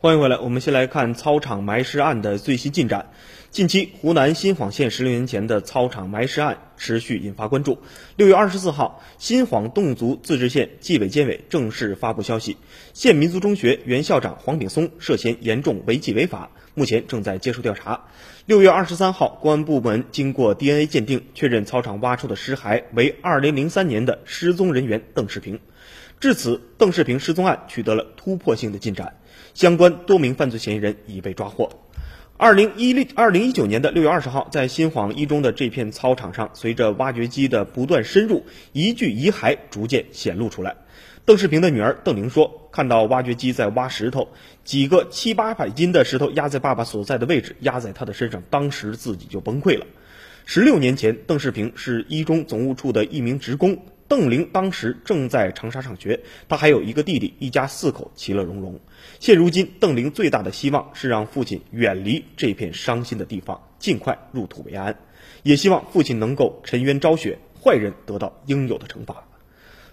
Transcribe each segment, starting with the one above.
欢迎回来，我们先来看操场埋尸案的最新进展。近期，湖南新晃县十六年前的操场埋尸案持续引发关注。六月二十四号，新晃侗族自治县纪委监委正式发布消息，县民族中学原校长黄炳松涉嫌严重违纪违法，目前正在接受调查。六月二十三号，公安部门经过 DNA 鉴定，确认操场挖出的尸骸为二零零三年的失踪人员邓世平。至此，邓世平失踪案取得了突破性的进展，相关多名犯罪嫌疑人已被抓获。二零一六二零一九年的六月二十号，在新晃一中的这片操场上，随着挖掘机的不断深入，一具遗骸逐渐显露出来。邓世平的女儿邓玲说：“看到挖掘机在挖石头，几个七八百斤的石头压在爸爸所在的位置，压在他的身上，当时自己就崩溃了。”十六年前，邓世平是一中总务处的一名职工。邓玲当时正在长沙上学，她还有一个弟弟，一家四口其乐融融。现如今，邓玲最大的希望是让父亲远离这片伤心的地方，尽快入土为安，也希望父亲能够沉冤昭雪，坏人得到应有的惩罚。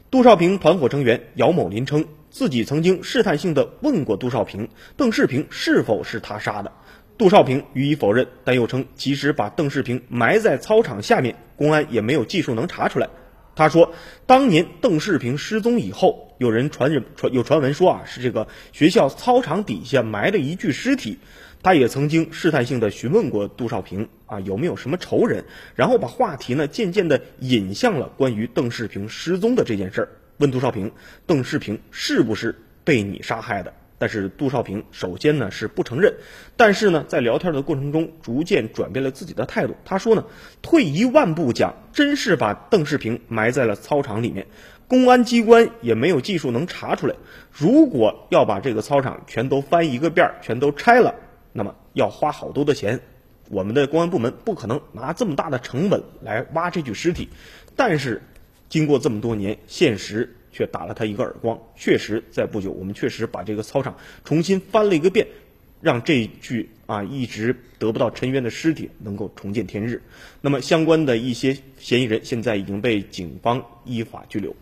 杜少平团伙成员姚某林称，自己曾经试探性的问过杜少平，邓世平是否是他杀的。杜少平予以否认，但又称，即使把邓世平埋在操场下面，公安也没有技术能查出来。他说，当年邓世平失踪以后，有人传传有传闻说啊，是这个学校操场底下埋了一具尸体。他也曾经试探性的询问过杜少平啊，有没有什么仇人，然后把话题呢渐渐的引向了关于邓世平失踪的这件事儿，问杜少平，邓世平是不是被你杀害的？但是杜少平首先呢是不承认，但是呢在聊天的过程中逐渐转变了自己的态度。他说呢，退一万步讲，真是把邓世平埋在了操场里面，公安机关也没有技术能查出来。如果要把这个操场全都翻一个遍儿，全都拆了，那么要花好多的钱，我们的公安部门不可能拿这么大的成本来挖这具尸体。但是经过这么多年，现实。却打了他一个耳光。确实，在不久，我们确实把这个操场重新翻了一个遍，让这具啊一直得不到沉冤的尸体能够重见天日。那么，相关的一些嫌疑人现在已经被警方依法拘留。